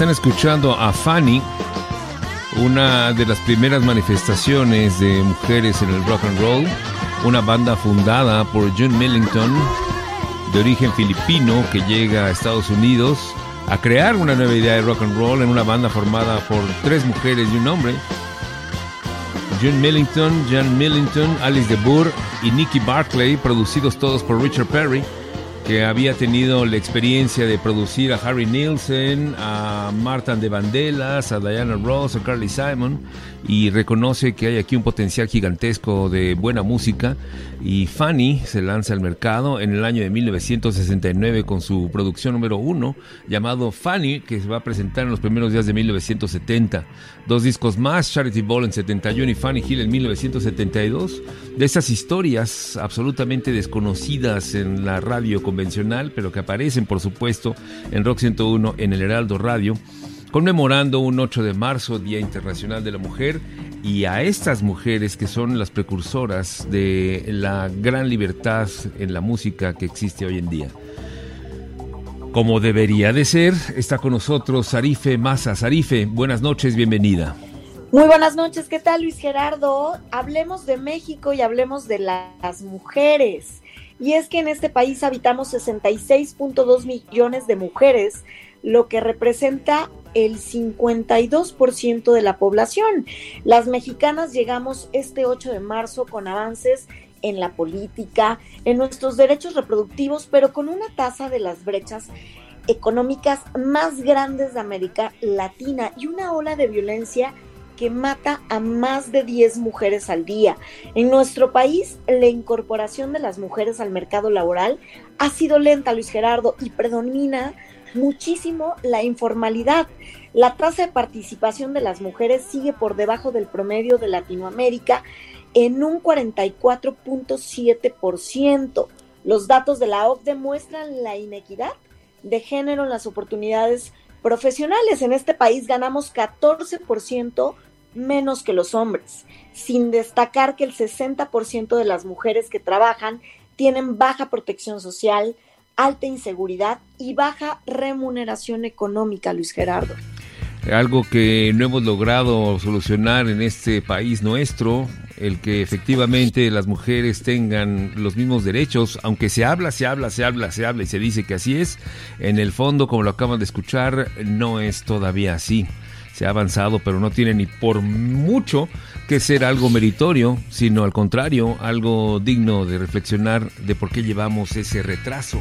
Están escuchando a Fanny, una de las primeras manifestaciones de mujeres en el rock and roll, una banda fundada por John Millington, de origen filipino, que llega a Estados Unidos a crear una nueva idea de rock and roll en una banda formada por tres mujeres y un hombre. John Millington, John Millington, Alice de Burr y Nicky Barclay, producidos todos por Richard Perry que había tenido la experiencia de producir a Harry Nielsen, a Martin de Vandellas, a Diana Ross, a Carly Simon, y reconoce que hay aquí un potencial gigantesco de buena música. Y Fanny se lanza al mercado en el año de 1969 con su producción número uno, llamado Fanny, que se va a presentar en los primeros días de 1970. Dos discos más, Charity Ball en 71 y Fanny Hill en 1972. De esas historias absolutamente desconocidas en la radio convencional, pero que aparecen, por supuesto, en Rock 101 en el Heraldo Radio. conmemorando un 8 de marzo, Día Internacional de la Mujer, y a estas mujeres que son las precursoras de la gran libertad en la música que existe hoy en día. Como debería de ser, está con nosotros Sarife Massa. Sarife, buenas noches, bienvenida. Muy buenas noches, ¿qué tal Luis Gerardo? Hablemos de México y hablemos de las mujeres. Y es que en este país habitamos 66.2 millones de mujeres, lo que representa el 52% de la población. Las mexicanas llegamos este 8 de marzo con avances en la política, en nuestros derechos reproductivos, pero con una tasa de las brechas económicas más grandes de América Latina y una ola de violencia que mata a más de 10 mujeres al día. En nuestro país, la incorporación de las mujeres al mercado laboral ha sido lenta, Luis Gerardo, y predomina muchísimo la informalidad. La tasa de participación de las mujeres sigue por debajo del promedio de Latinoamérica en un 44.7%. Los datos de la OCDE muestran la inequidad de género en las oportunidades profesionales. En este país ganamos 14% menos que los hombres, sin destacar que el 60% de las mujeres que trabajan tienen baja protección social, alta inseguridad y baja remuneración económica, Luis Gerardo. Algo que no hemos logrado solucionar en este país nuestro, el que efectivamente las mujeres tengan los mismos derechos, aunque se habla, se habla, se habla, se habla y se dice que así es, en el fondo, como lo acaban de escuchar, no es todavía así. Se ha avanzado, pero no tiene ni por mucho que ser algo meritorio, sino al contrario, algo digno de reflexionar de por qué llevamos ese retraso.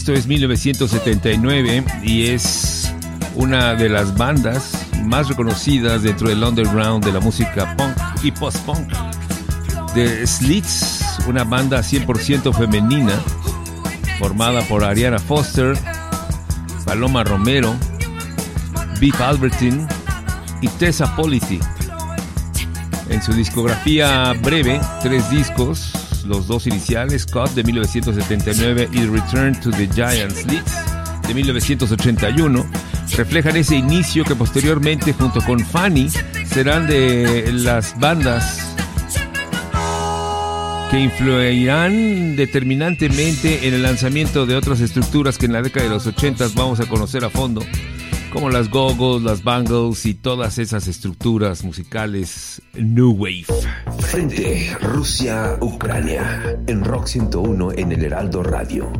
Esto es 1979 y es una de las bandas más reconocidas dentro del underground de la música punk y post-punk. The Slits, una banda 100% femenina formada por Ariana Foster, Paloma Romero, Beef Albertine y Tessa Polity. En su discografía breve, tres discos, los dos iniciales, Cut de 1979 y Return to the Giant Slits de 1981, reflejan ese inicio que posteriormente junto con Fanny serán de las bandas que influirán determinantemente en el lanzamiento de otras estructuras que en la década de los 80 vamos a conocer a fondo, como las gogos, las bangles y todas esas estructuras musicales New Wave. Frente Rusia-Ucrania en Rock 101 en el Heraldo Radio.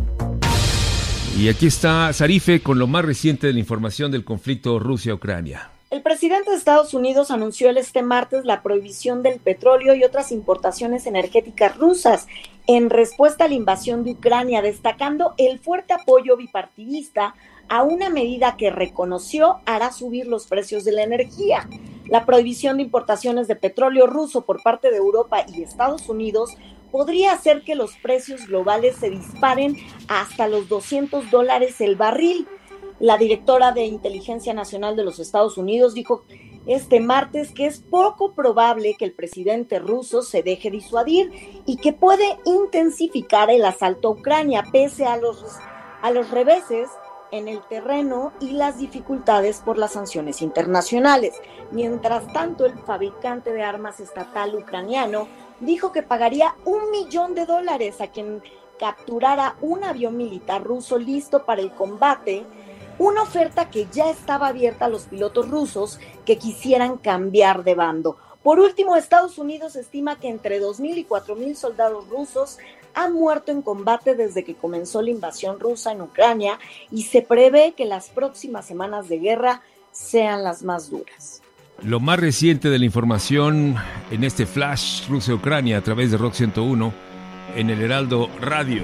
Y aquí está Sarife con lo más reciente de la información del conflicto Rusia-Ucrania. El presidente de Estados Unidos anunció el este martes la prohibición del petróleo y otras importaciones energéticas rusas en respuesta a la invasión de Ucrania, destacando el fuerte apoyo bipartidista a una medida que reconoció hará subir los precios de la energía. La prohibición de importaciones de petróleo ruso por parte de Europa y Estados Unidos podría hacer que los precios globales se disparen hasta los 200 dólares el barril. La directora de Inteligencia Nacional de los Estados Unidos dijo este martes que es poco probable que el presidente ruso se deje disuadir y que puede intensificar el asalto a Ucrania pese a los, a los reveses en el terreno y las dificultades por las sanciones internacionales. Mientras tanto, el fabricante de armas estatal ucraniano dijo que pagaría un millón de dólares a quien capturara un avión militar ruso listo para el combate una oferta que ya estaba abierta a los pilotos rusos que quisieran cambiar de bando. Por último, Estados Unidos estima que entre 2.000 y 4.000 soldados rusos han muerto en combate desde que comenzó la invasión rusa en Ucrania y se prevé que las próximas semanas de guerra sean las más duras. Lo más reciente de la información en este flash Rusia-Ucrania a través de Rock 101 en el Heraldo Radio.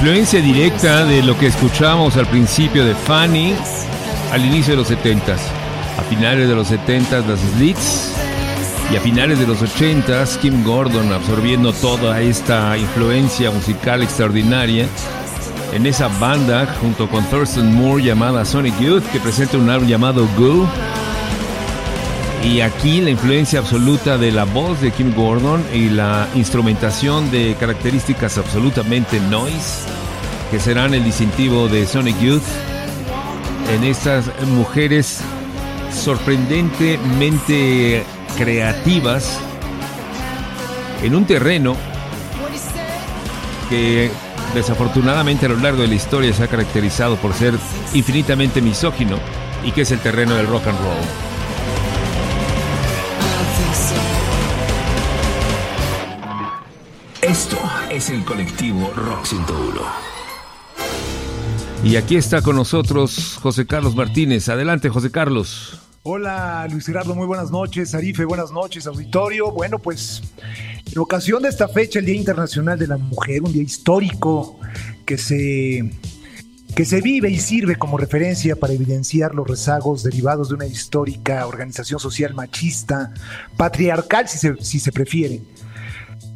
Influencia directa de lo que escuchamos al principio de Fanny al inicio de los 70s. A finales de los 70s las Slits y a finales de los 80s Kim Gordon absorbiendo toda esta influencia musical extraordinaria en esa banda junto con Thurston Moore llamada Sonic Youth que presenta un álbum llamado Go. Y aquí la influencia absoluta de la voz de Kim Gordon y la instrumentación de características absolutamente noise que serán el distintivo de Sonic Youth en estas mujeres sorprendentemente creativas en un terreno que desafortunadamente a lo largo de la historia se ha caracterizado por ser infinitamente misógino y que es el terreno del rock and roll. Esto es el colectivo Rock 101. Y aquí está con nosotros José Carlos Martínez. Adelante, José Carlos. Hola Luis Gerardo, muy buenas noches. Arife, buenas noches, auditorio. Bueno, pues en ocasión de esta fecha, el Día Internacional de la Mujer, un día histórico que se, que se vive y sirve como referencia para evidenciar los rezagos derivados de una histórica organización social machista, patriarcal si se, si se prefiere.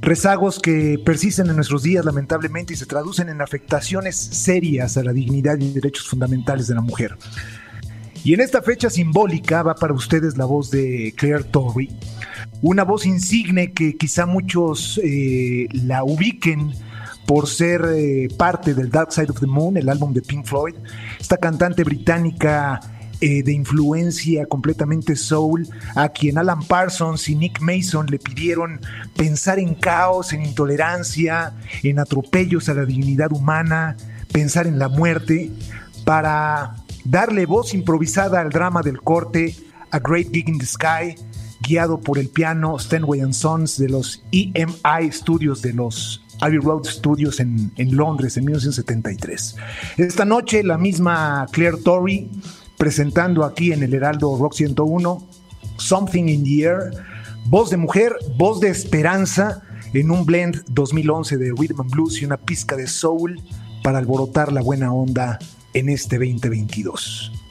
Rezagos que persisten en nuestros días lamentablemente y se traducen en afectaciones serias a la dignidad y derechos fundamentales de la mujer. Y en esta fecha simbólica va para ustedes la voz de Claire Torrey, una voz insigne que quizá muchos eh, la ubiquen por ser eh, parte del Dark Side of the Moon, el álbum de Pink Floyd. Esta cantante británica eh, de influencia completamente soul, a quien Alan Parsons y Nick Mason le pidieron pensar en caos, en intolerancia, en atropellos a la dignidad humana, pensar en la muerte, para darle voz improvisada al drama del corte A Great Gig in the Sky, guiado por el piano Stanway and Sons de los EMI Studios de los Abbey Road Studios en, en, Londres en 1973. Esta noche la misma Claire Torrey presentando aquí en el Heraldo Rock 101 Something in the Air, voz de mujer, voz de esperanza en un blend 2011 de rhythm blues y una pizca de soul para alborotar la buena onda en este 2022.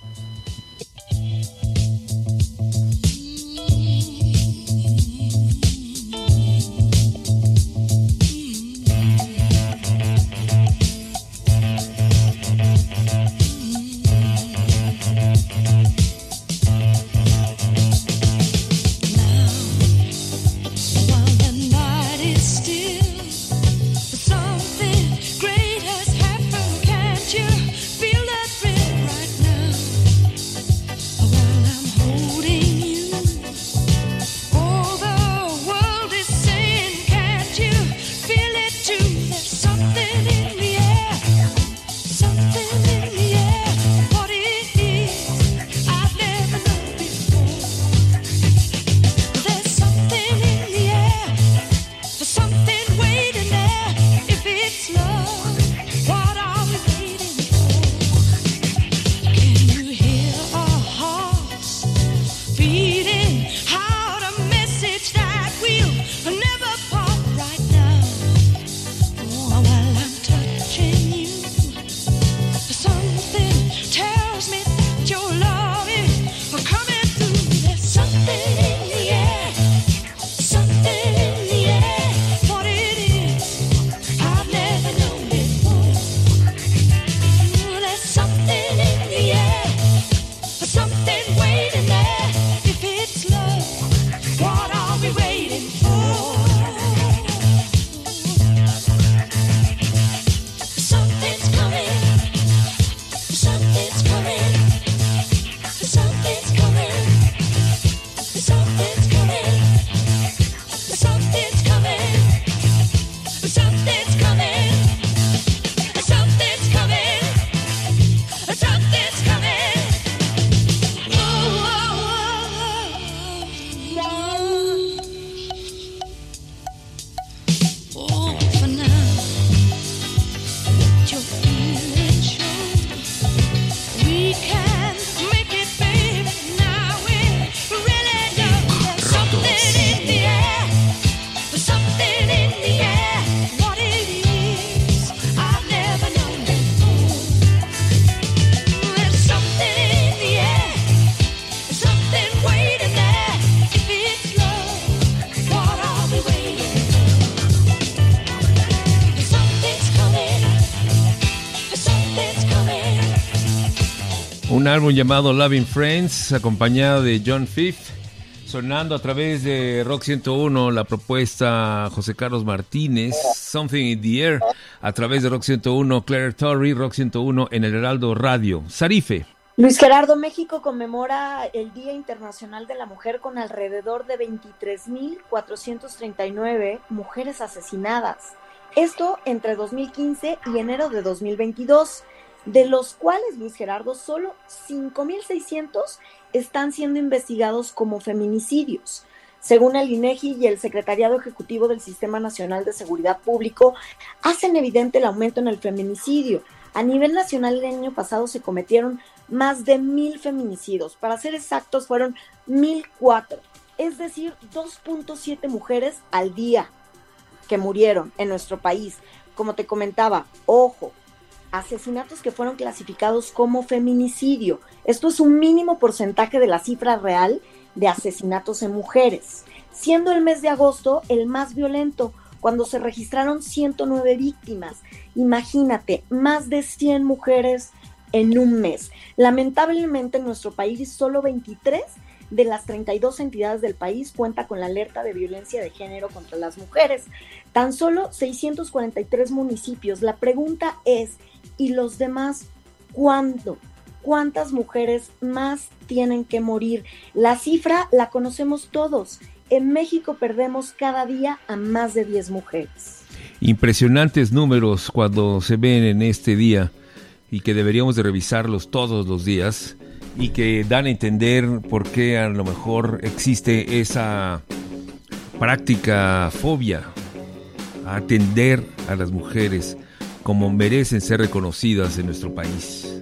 Álbum llamado Loving Friends, acompañado de John Fifth, sonando a través de Rock 101 la propuesta José Carlos Martínez, Something in the Air, a través de Rock 101, Claire Torrey, Rock 101 en el Heraldo Radio. Sarife. Luis Gerardo, México conmemora el Día Internacional de la Mujer con alrededor de 23.439 mujeres asesinadas. Esto entre 2015 y enero de 2022, de los cuales, Luis Gerardo, solo 5.600 están siendo investigados como feminicidios. Según el INEGI y el Secretariado Ejecutivo del Sistema Nacional de Seguridad Público, hacen evidente el aumento en el feminicidio. A nivel nacional el año pasado se cometieron más de mil feminicidios. Para ser exactos, fueron mil cuatro. Es decir, 2.7 mujeres al día que murieron en nuestro país. Como te comentaba, ojo, asesinatos que fueron clasificados como feminicidio. Esto es un mínimo porcentaje de la cifra real de asesinatos en mujeres, siendo el mes de agosto el más violento, cuando se registraron 109 víctimas. Imagínate, más de 100 mujeres en un mes. Lamentablemente en nuestro país solo 23 de las 32 entidades del país cuenta con la alerta de violencia de género contra las mujeres. Tan solo 643 municipios. La pregunta es, ¿y los demás cuándo? ¿Cuántas mujeres más tienen que morir? La cifra la conocemos todos. En México perdemos cada día a más de 10 mujeres. Impresionantes números cuando se ven en este día y que deberíamos de revisarlos todos los días y que dan a entender por qué a lo mejor existe esa práctica fobia a atender a las mujeres como merecen ser reconocidas en nuestro país.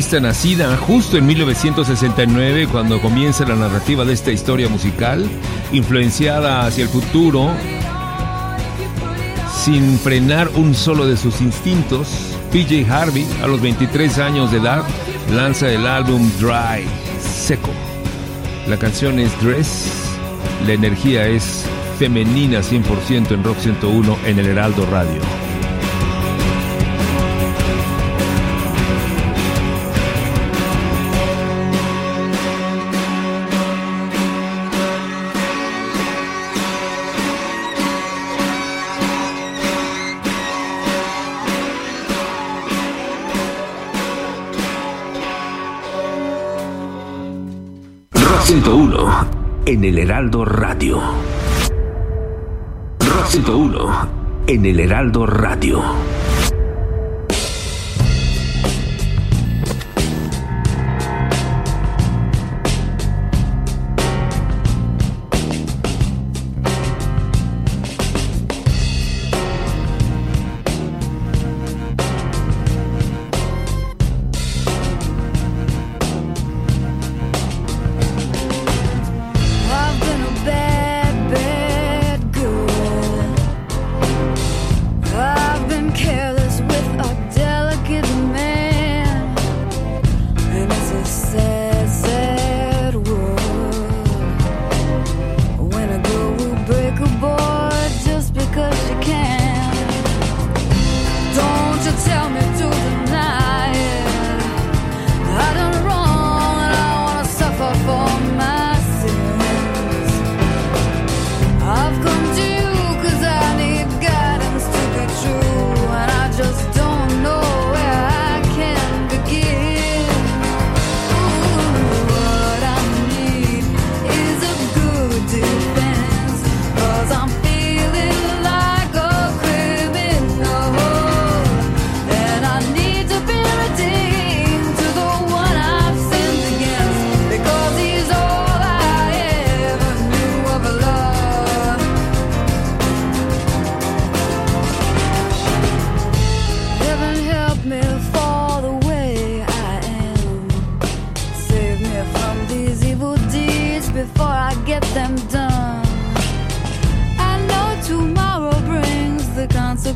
nacida justo en 1969 cuando comienza la narrativa de esta historia musical, influenciada hacia el futuro, sin frenar un solo de sus instintos, PJ Harvey, a los 23 años de edad, lanza el álbum Dry, Seco. La canción es Dress, la energía es femenina 100% en Rock 101 en el Heraldo Radio. 1 en el Heraldo Radio. Rosito 1 en el Heraldo Radio.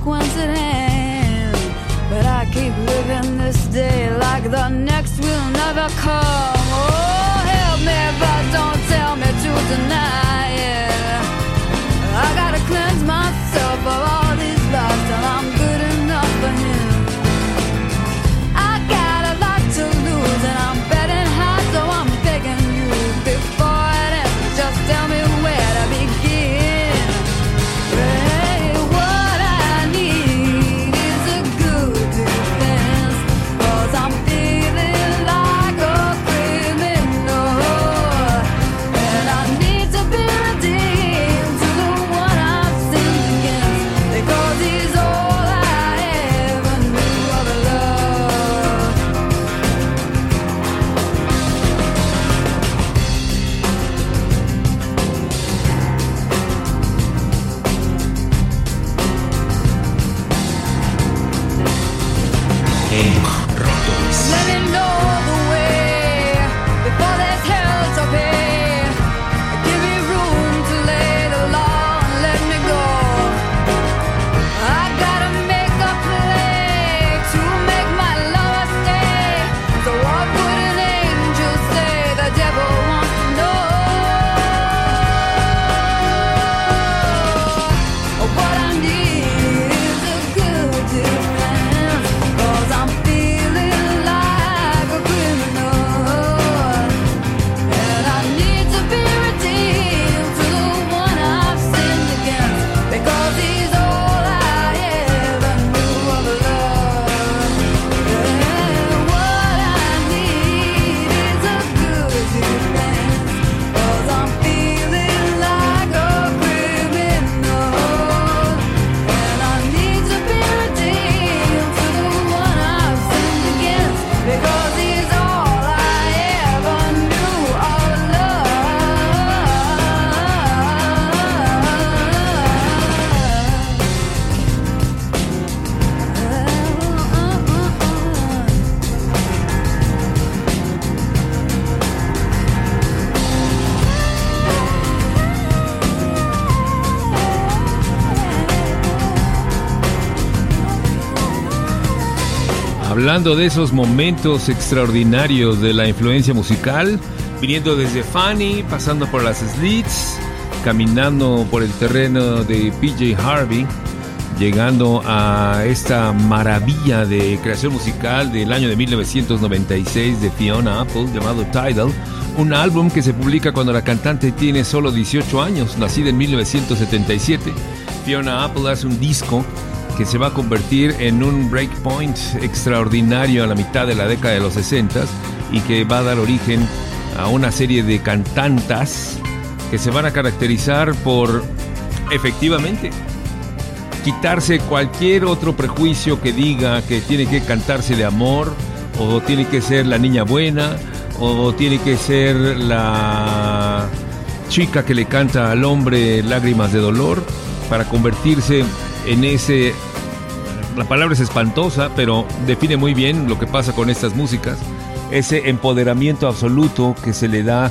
consequence at hand. But I keep living this day like the next will never come. Oh, help me, but don't tell me to deny. Hablando de esos momentos extraordinarios de la influencia musical, viniendo desde Fanny, pasando por las Slits, caminando por el terreno de PJ Harvey, llegando a esta maravilla de creación musical del año de 1996 de Fiona Apple llamado Tidal, un álbum que se publica cuando la cantante tiene solo 18 años, nacida en 1977. Fiona Apple hace un disco que se va a convertir en un breakpoint extraordinario a la mitad de la década de los 60 y que va a dar origen a una serie de cantantas que se van a caracterizar por efectivamente quitarse cualquier otro prejuicio que diga que tiene que cantarse de amor o tiene que ser la niña buena o tiene que ser la chica que le canta al hombre lágrimas de dolor para convertirse en ese la palabra es espantosa, pero define muy bien lo que pasa con estas músicas, ese empoderamiento absoluto que se le da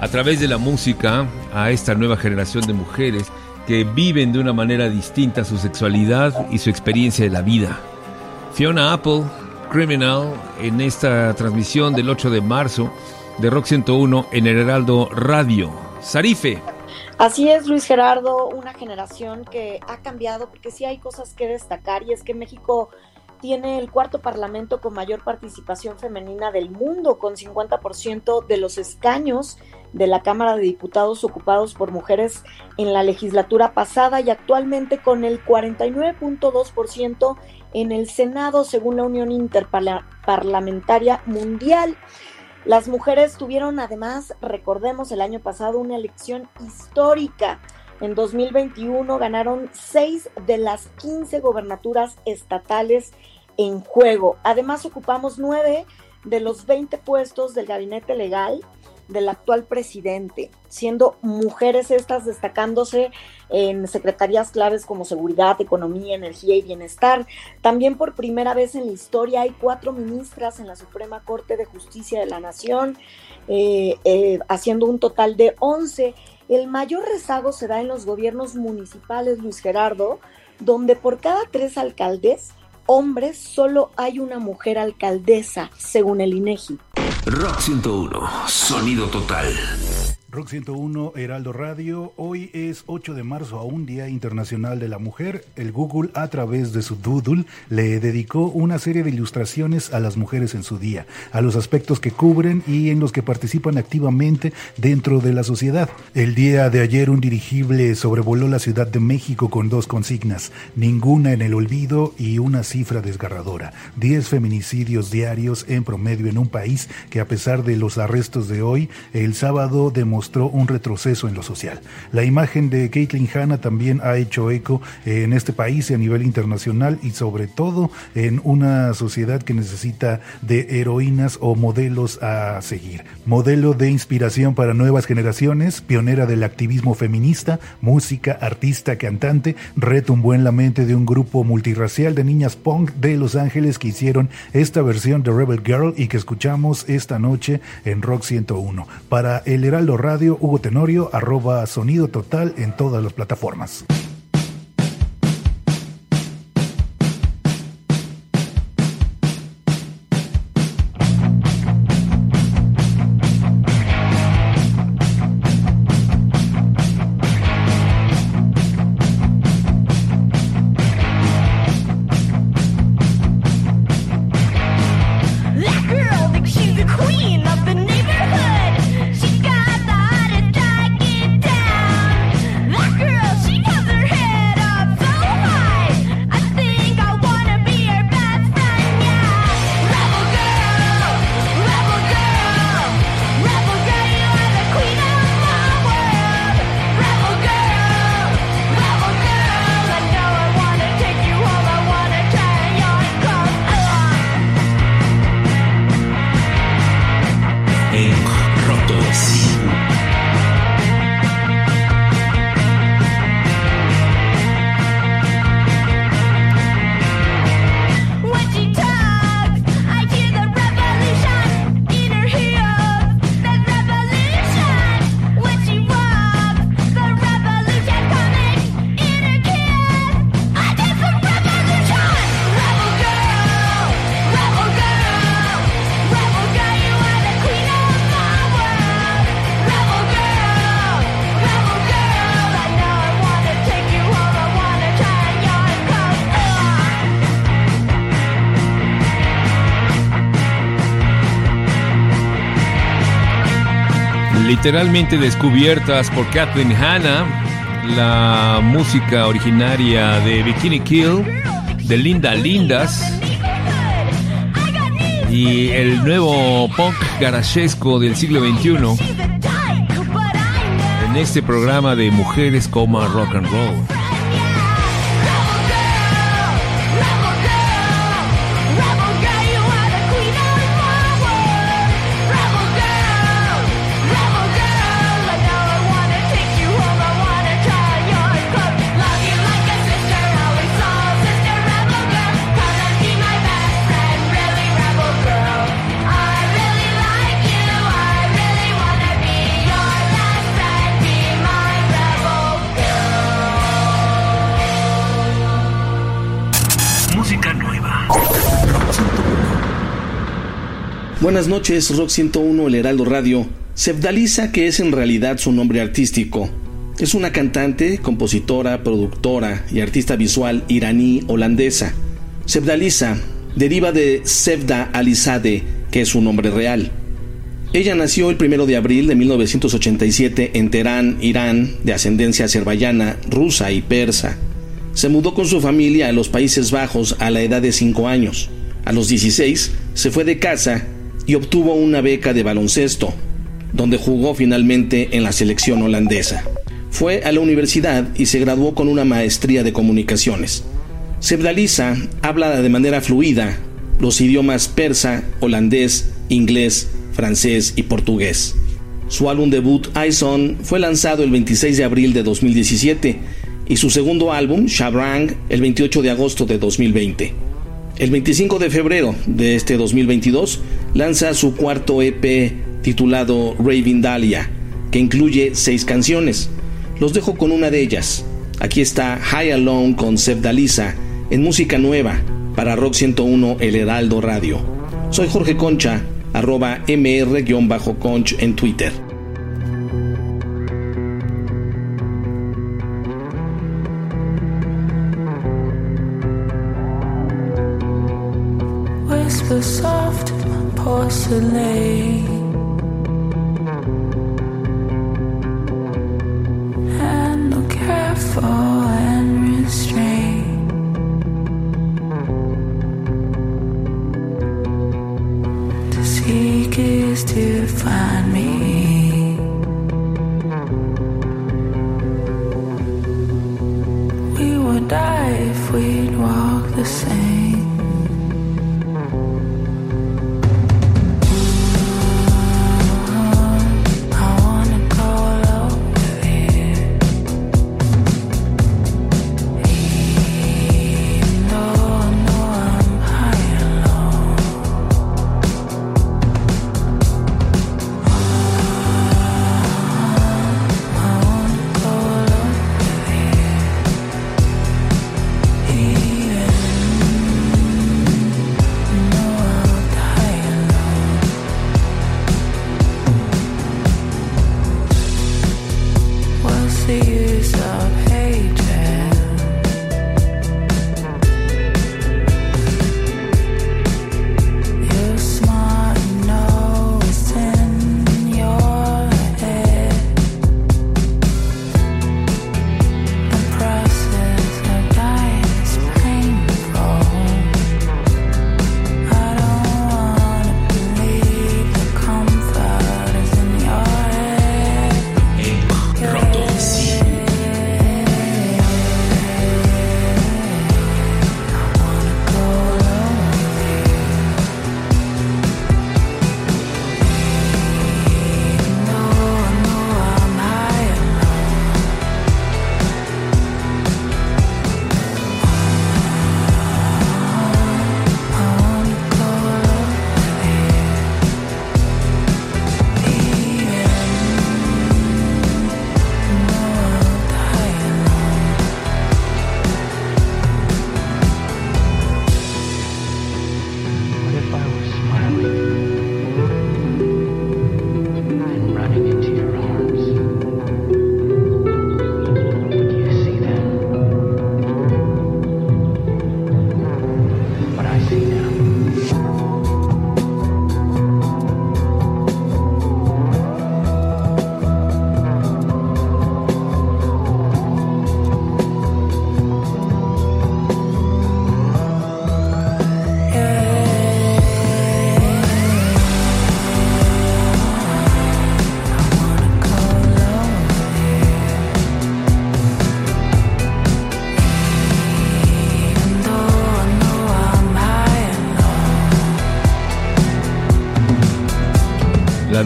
a través de la música a esta nueva generación de mujeres que viven de una manera distinta su sexualidad y su experiencia de la vida. Fiona Apple, Criminal, en esta transmisión del 8 de marzo de Rock 101 en el Heraldo Radio. Sarife. Así es, Luis Gerardo, una generación que ha cambiado porque sí hay cosas que destacar y es que México tiene el cuarto parlamento con mayor participación femenina del mundo, con 50% de los escaños de la Cámara de Diputados ocupados por mujeres en la legislatura pasada y actualmente con el 49.2% en el Senado, según la Unión Interparlamentaria Mundial. Las mujeres tuvieron además, recordemos, el año pasado una elección histórica. En 2021 ganaron seis de las 15 gobernaturas estatales en juego. Además ocupamos nueve de los 20 puestos del gabinete legal del actual presidente, siendo mujeres estas destacándose en secretarías claves como seguridad, economía, energía y bienestar. También por primera vez en la historia hay cuatro ministras en la Suprema Corte de Justicia de la Nación, eh, eh, haciendo un total de 11. El mayor rezago se da en los gobiernos municipales, Luis Gerardo, donde por cada tres alcaldes hombres solo hay una mujer alcaldesa, según el INEGI. Rock 101, sonido total. Rock 101 Heraldo Radio. Hoy es 8 de marzo, a un Día Internacional de la Mujer. El Google, a través de su Doodle, le dedicó una serie de ilustraciones a las mujeres en su día, a los aspectos que cubren y en los que participan activamente dentro de la sociedad. El día de ayer, un dirigible sobrevoló la Ciudad de México con dos consignas: ninguna en el olvido y una cifra desgarradora. 10 feminicidios diarios en promedio en un país que, a pesar de los arrestos de hoy, el sábado demostró un retroceso en lo social. La imagen de Caitlyn Hanna también ha hecho eco en este país y a nivel internacional y sobre todo en una sociedad que necesita de heroínas o modelos a seguir. Modelo de inspiración para nuevas generaciones, pionera del activismo feminista, música, artista, cantante, retumbó en la mente de un grupo multirracial de niñas punk de Los Ángeles que hicieron esta versión de Rebel Girl y que escuchamos esta noche en Rock 101. Para el Heraldo Radio, Hugo Tenorio, arroba sonido total en todas las plataformas. Literalmente descubiertas por Kathleen Hanna, la música originaria de Bikini Kill, de Linda Lindas y el nuevo punk garachesco del siglo XXI en este programa de Mujeres Rock and Roll. Buenas noches, Rock 101, El Heraldo Radio. Sevdalisa, que es en realidad su nombre artístico, es una cantante, compositora, productora y artista visual iraní-holandesa. Sevdalisa deriva de Sevda Alizade, que es su nombre real. Ella nació el 1 de abril de 1987 en Teherán, Irán, de ascendencia azerbaiyana, rusa y persa. Se mudó con su familia a los Países Bajos a la edad de 5 años. A los 16 se fue de casa y obtuvo una beca de baloncesto, donde jugó finalmente en la selección holandesa. Fue a la universidad y se graduó con una maestría de comunicaciones. Sebdalisa habla de manera fluida los idiomas persa, holandés, inglés, francés y portugués. Su álbum debut, Ison, fue lanzado el 26 de abril de 2017 y su segundo álbum, Shabrang, el 28 de agosto de 2020. El 25 de febrero de este 2022 lanza su cuarto EP titulado Raving Dahlia, que incluye seis canciones. Los dejo con una de ellas. Aquí está High Alone con Sef Dalisa en música nueva para Rock 101 El Heraldo Radio. Soy Jorge Concha, arroba mr-conch en Twitter. The. lay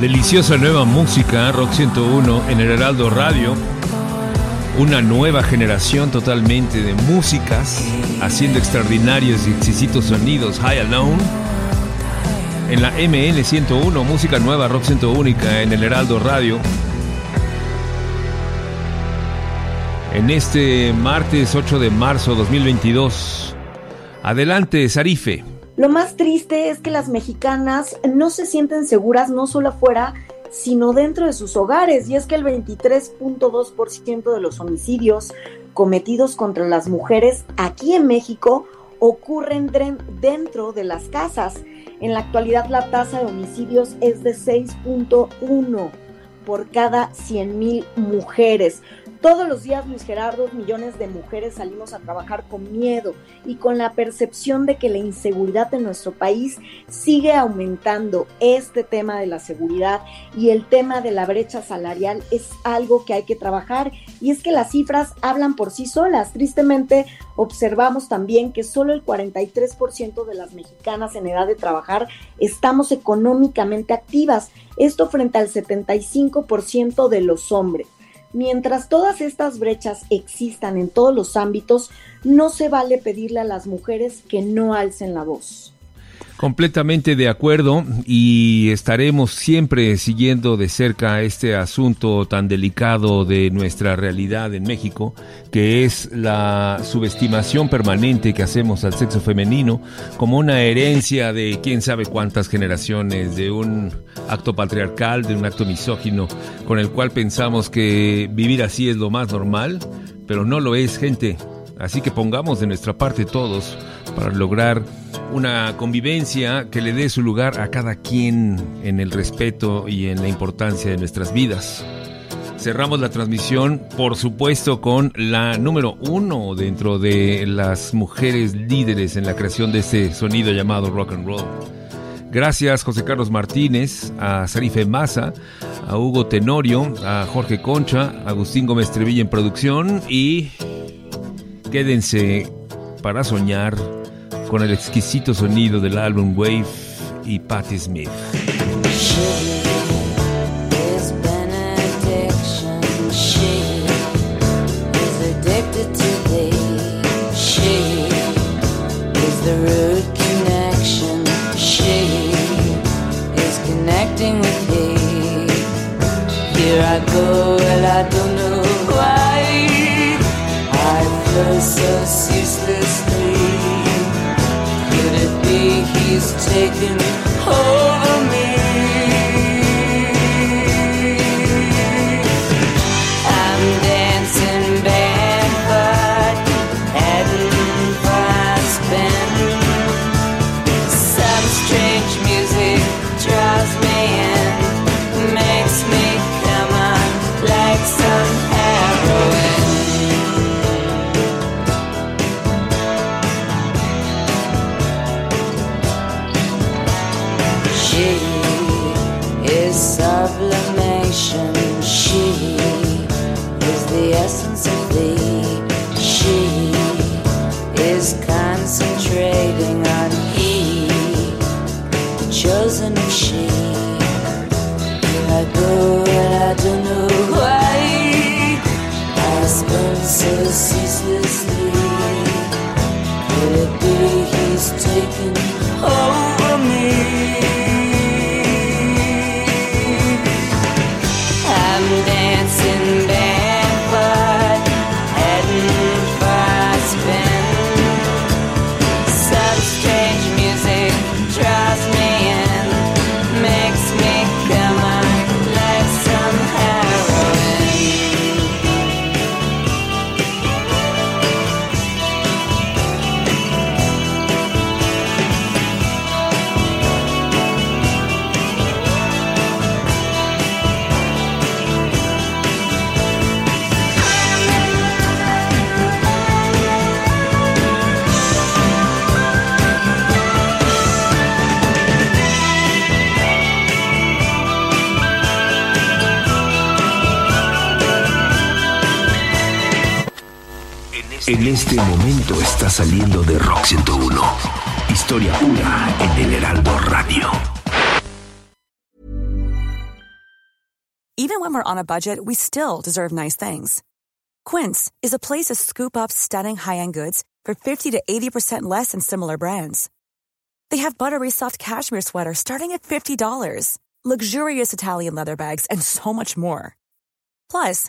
deliciosa nueva música, Rock 101 en el Heraldo Radio. Una nueva generación totalmente de músicas haciendo extraordinarios y exquisitos sonidos. High Alone. En la MN 101, música nueva, Rock 101 en el Heraldo Radio. En este martes 8 de marzo 2022. Adelante, Sarife. Lo más triste es que las mexicanas no se sienten seguras no solo afuera, sino dentro de sus hogares. Y es que el 23.2% de los homicidios cometidos contra las mujeres aquí en México ocurren dentro de las casas. En la actualidad la tasa de homicidios es de 6.1 por cada 100.000 mujeres. Todos los días, Luis Gerardo, millones de mujeres salimos a trabajar con miedo y con la percepción de que la inseguridad en nuestro país sigue aumentando. Este tema de la seguridad y el tema de la brecha salarial es algo que hay que trabajar y es que las cifras hablan por sí solas. Tristemente, observamos también que solo el 43% de las mexicanas en edad de trabajar estamos económicamente activas. Esto frente al 75% de los hombres. Mientras todas estas brechas existan en todos los ámbitos, no se vale pedirle a las mujeres que no alcen la voz. Completamente de acuerdo y estaremos siempre siguiendo de cerca este asunto tan delicado de nuestra realidad en México, que es la subestimación permanente que hacemos al sexo femenino como una herencia de quién sabe cuántas generaciones, de un acto patriarcal, de un acto misógino, con el cual pensamos que vivir así es lo más normal, pero no lo es, gente. Así que pongamos de nuestra parte todos para lograr una convivencia que le dé su lugar a cada quien en el respeto y en la importancia de nuestras vidas. Cerramos la transmisión, por supuesto, con la número uno dentro de las mujeres líderes en la creación de este sonido llamado rock and roll. Gracias José Carlos Martínez, a Sarife Maza, a Hugo Tenorio, a Jorge Concha, a Agustín Gómez Trevilla en producción y quédense para soñar con el exquisito sonido del álbum Wave y Patti Smith. in este momento está saliendo de Rock 101. Historia pura en el Heraldo Radio. Even when we're on a budget, we still deserve nice things. Quince is a place to scoop up stunning high-end goods for 50 to 80% less than similar brands. They have buttery soft cashmere sweaters starting at $50, luxurious Italian leather bags, and so much more. Plus,